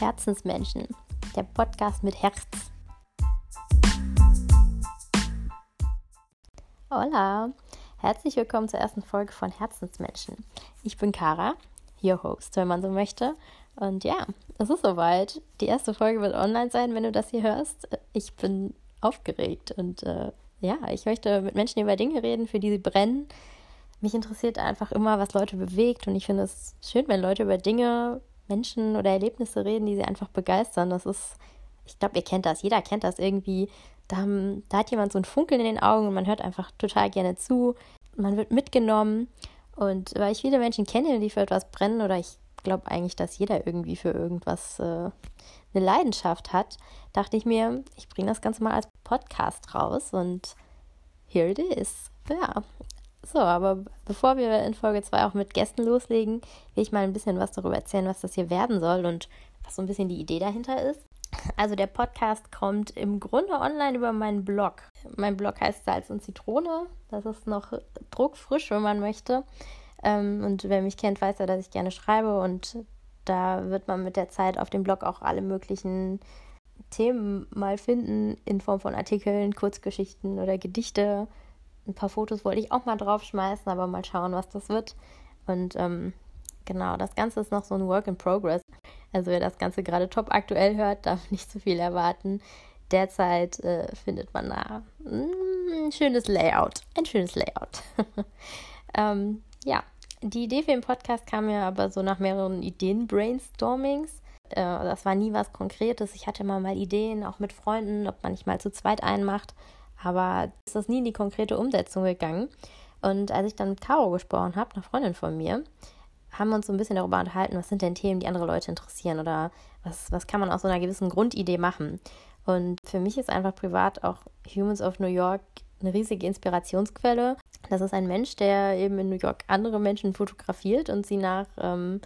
Herzensmenschen, der Podcast mit Herz. Hola, herzlich willkommen zur ersten Folge von Herzensmenschen. Ich bin Kara, your host, wenn man so möchte. Und ja, es ist soweit. Die erste Folge wird online sein, wenn du das hier hörst. Ich bin aufgeregt und äh, ja, ich möchte mit Menschen über Dinge reden, für die sie brennen. Mich interessiert einfach immer, was Leute bewegt und ich finde es schön, wenn Leute über Dinge Menschen oder Erlebnisse reden, die sie einfach begeistern. Das ist, ich glaube, ihr kennt das, jeder kennt das irgendwie. Da, da hat jemand so ein Funkeln in den Augen und man hört einfach total gerne zu. Man wird mitgenommen. Und weil ich viele Menschen kenne, die für etwas brennen, oder ich glaube eigentlich, dass jeder irgendwie für irgendwas äh, eine Leidenschaft hat, dachte ich mir, ich bringe das Ganze mal als Podcast raus und here it is. Ja, so, aber bevor wir in Folge 2 auch mit Gästen loslegen, will ich mal ein bisschen was darüber erzählen, was das hier werden soll und was so ein bisschen die Idee dahinter ist. Also der Podcast kommt im Grunde online über meinen Blog. Mein Blog heißt Salz und Zitrone. Das ist noch druckfrisch, wenn man möchte. Ähm, und wer mich kennt, weiß ja, dass ich gerne schreibe und da wird man mit der Zeit auf dem Blog auch alle möglichen Themen mal finden in Form von Artikeln, Kurzgeschichten oder Gedichte ein paar Fotos wollte ich auch mal draufschmeißen, aber mal schauen, was das wird. Und ähm, genau, das Ganze ist noch so ein Work in Progress. Also wer das Ganze gerade top aktuell hört, darf nicht zu viel erwarten. Derzeit äh, findet man da mm, ein schönes Layout. Ein schönes Layout. ähm, ja, die Idee für den Podcast kam mir aber so nach mehreren Ideen-Brainstormings. Äh, das war nie was Konkretes. Ich hatte immer mal Ideen, auch mit Freunden, ob man nicht mal zu zweit einen macht. Aber ist nie in die konkrete Umsetzung gegangen. Und als ich dann mit Caro gesprochen habe, einer Freundin von mir, haben wir uns so ein bisschen darüber unterhalten, was sind denn Themen, die andere Leute interessieren oder was, was kann man aus so einer gewissen Grundidee machen. Und für mich ist einfach privat auch Humans of New York eine riesige Inspirationsquelle. Das ist ein Mensch, der eben in New York andere Menschen fotografiert und sie nach ähm,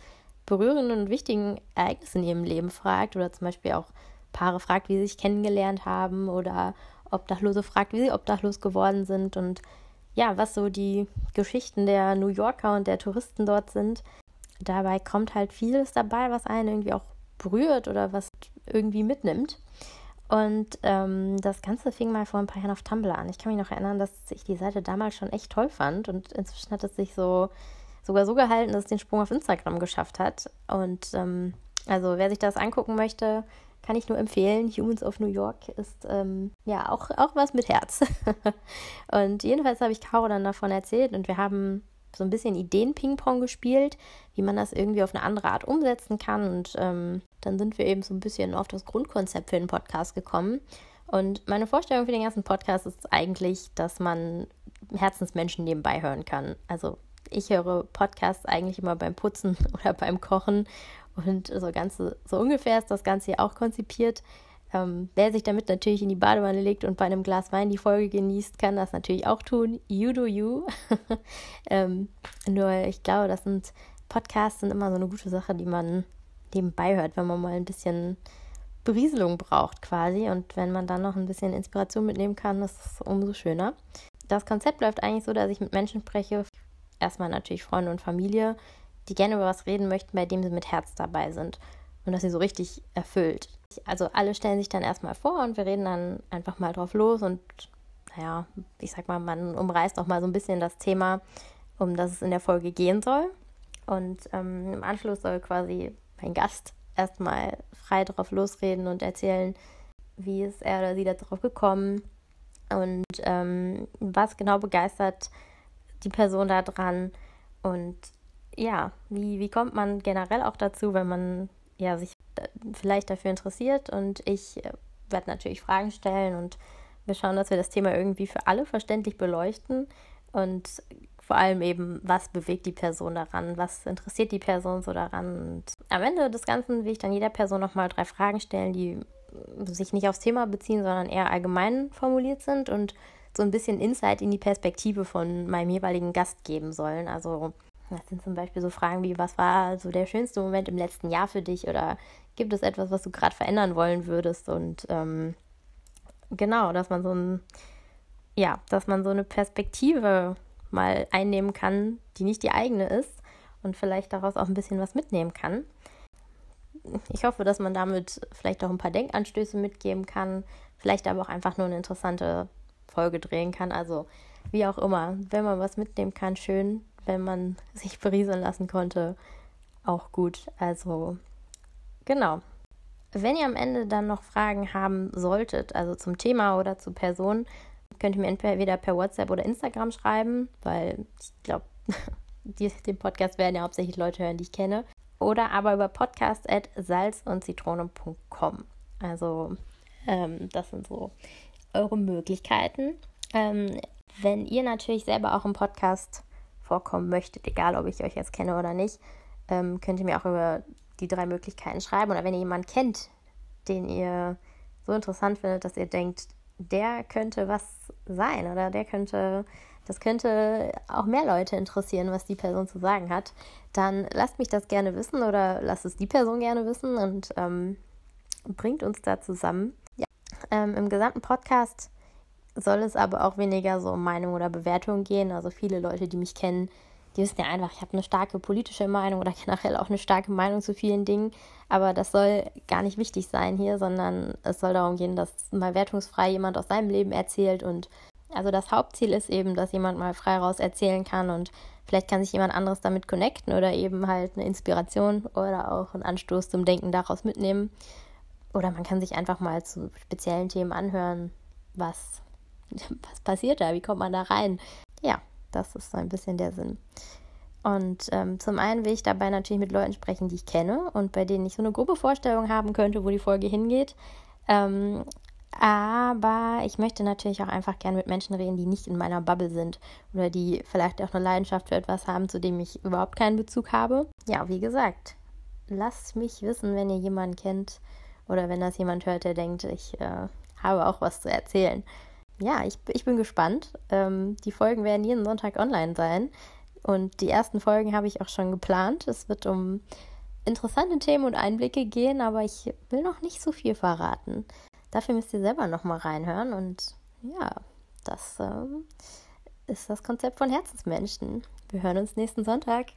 berührenden und wichtigen Ereignissen in ihrem Leben fragt oder zum Beispiel auch Paare fragt, wie sie sich kennengelernt haben oder Obdachlose fragt, wie sie obdachlos geworden sind und ja, was so die Geschichten der New Yorker und der Touristen dort sind. Dabei kommt halt vieles dabei, was einen irgendwie auch berührt oder was irgendwie mitnimmt. Und ähm, das Ganze fing mal vor ein paar Jahren auf Tumblr an. Ich kann mich noch erinnern, dass ich die Seite damals schon echt toll fand und inzwischen hat es sich so sogar so gehalten, dass es den Sprung auf Instagram geschafft hat. Und ähm, also wer sich das angucken möchte, kann ich nur empfehlen. Humans of New York ist ähm, ja auch, auch was mit Herz. und jedenfalls habe ich Caro dann davon erzählt und wir haben so ein bisschen Ideen-Ping-Pong gespielt, wie man das irgendwie auf eine andere Art umsetzen kann. Und ähm, dann sind wir eben so ein bisschen auf das Grundkonzept für den Podcast gekommen. Und meine Vorstellung für den ganzen Podcast ist eigentlich, dass man Herzensmenschen nebenbei hören kann. Also ich höre Podcasts eigentlich immer beim Putzen oder beim Kochen und so, ganze, so ungefähr ist das Ganze hier auch konzipiert. Ähm, wer sich damit natürlich in die Badewanne legt und bei einem Glas Wein die Folge genießt, kann das natürlich auch tun. You do you. ähm, nur ich glaube, das sind Podcasts sind immer so eine gute Sache, die man nebenbei hört, wenn man mal ein bisschen Berieselung braucht quasi. Und wenn man dann noch ein bisschen Inspiration mitnehmen kann, ist es umso schöner. Das Konzept läuft eigentlich so, dass ich mit Menschen spreche. Erstmal natürlich Freunde und Familie, die gerne über was reden möchten, bei dem sie mit Herz dabei sind und dass sie so richtig erfüllt. Also alle stellen sich dann erstmal vor und wir reden dann einfach mal drauf los und naja, ich sag mal, man umreißt auch mal so ein bisschen das Thema, um das es in der Folge gehen soll. Und ähm, im Anschluss soll quasi mein Gast erstmal frei drauf losreden und erzählen, wie ist er oder sie darauf gekommen und ähm, was genau begeistert die Person da dran und ja, wie, wie kommt man generell auch dazu, wenn man ja, sich vielleicht dafür interessiert? Und ich äh, werde natürlich Fragen stellen und wir schauen, dass wir das Thema irgendwie für alle verständlich beleuchten und vor allem eben, was bewegt die Person daran, was interessiert die Person so daran. Und am Ende des Ganzen will ich dann jeder Person nochmal drei Fragen stellen, die sich nicht aufs Thema beziehen, sondern eher allgemein formuliert sind und so ein bisschen Insight in die Perspektive von meinem jeweiligen Gast geben sollen. Also das sind zum Beispiel so Fragen wie, was war so der schönste Moment im letzten Jahr für dich oder gibt es etwas, was du gerade verändern wollen würdest? Und ähm, genau, dass man so ein, ja, dass man so eine Perspektive mal einnehmen kann, die nicht die eigene ist und vielleicht daraus auch ein bisschen was mitnehmen kann. ich hoffe, dass man damit vielleicht auch ein paar Denkanstöße mitgeben kann, vielleicht aber auch einfach nur eine interessante Folge drehen kann. Also wie auch immer, wenn man was mitnehmen kann, schön. Wenn man sich berieseln lassen konnte, auch gut. Also genau. Wenn ihr am Ende dann noch Fragen haben solltet, also zum Thema oder zu Personen, könnt ihr mir entweder per WhatsApp oder Instagram schreiben, weil ich glaube, den Podcast werden ja hauptsächlich Leute hören, die ich kenne. Oder aber über podcast.salzundzitrone.com. Also, ähm, das sind so eure Möglichkeiten. Ähm, wenn ihr natürlich selber auch im Podcast vorkommen möchtet, egal ob ich euch jetzt kenne oder nicht, ähm, könnt ihr mir auch über die drei Möglichkeiten schreiben. Oder wenn ihr jemanden kennt, den ihr so interessant findet, dass ihr denkt, der könnte was sein oder der könnte, das könnte auch mehr Leute interessieren, was die Person zu sagen hat, dann lasst mich das gerne wissen oder lasst es die Person gerne wissen und ähm, bringt uns da zusammen. Ja. Ähm, Im gesamten Podcast soll es aber auch weniger so um Meinung oder Bewertung gehen. Also viele Leute, die mich kennen, die wissen ja einfach, ich habe eine starke politische Meinung oder generell auch eine starke Meinung zu vielen Dingen. Aber das soll gar nicht wichtig sein hier, sondern es soll darum gehen, dass mal wertungsfrei jemand aus seinem Leben erzählt. Und also das Hauptziel ist eben, dass jemand mal frei raus erzählen kann und vielleicht kann sich jemand anderes damit connecten oder eben halt eine Inspiration oder auch einen Anstoß zum Denken daraus mitnehmen. Oder man kann sich einfach mal zu speziellen Themen anhören, was, was passiert da, wie kommt man da rein. Ja, das ist so ein bisschen der Sinn. Und ähm, zum einen will ich dabei natürlich mit Leuten sprechen, die ich kenne und bei denen ich so eine grobe Vorstellung haben könnte, wo die Folge hingeht. Ähm, aber ich möchte natürlich auch einfach gerne mit Menschen reden, die nicht in meiner Bubble sind oder die vielleicht auch eine Leidenschaft für etwas haben, zu dem ich überhaupt keinen Bezug habe. Ja, wie gesagt, lasst mich wissen, wenn ihr jemanden kennt oder wenn das jemand hört, der denkt, ich äh, habe auch was zu erzählen ja, ich, ich bin gespannt. Ähm, die Folgen werden jeden Sonntag online sein. Und die ersten Folgen habe ich auch schon geplant. Es wird um interessante Themen und Einblicke gehen, aber ich will noch nicht so viel verraten. Dafür müsst ihr selber nochmal reinhören. Und ja, das ähm, ist das Konzept von Herzensmenschen. Wir hören uns nächsten Sonntag.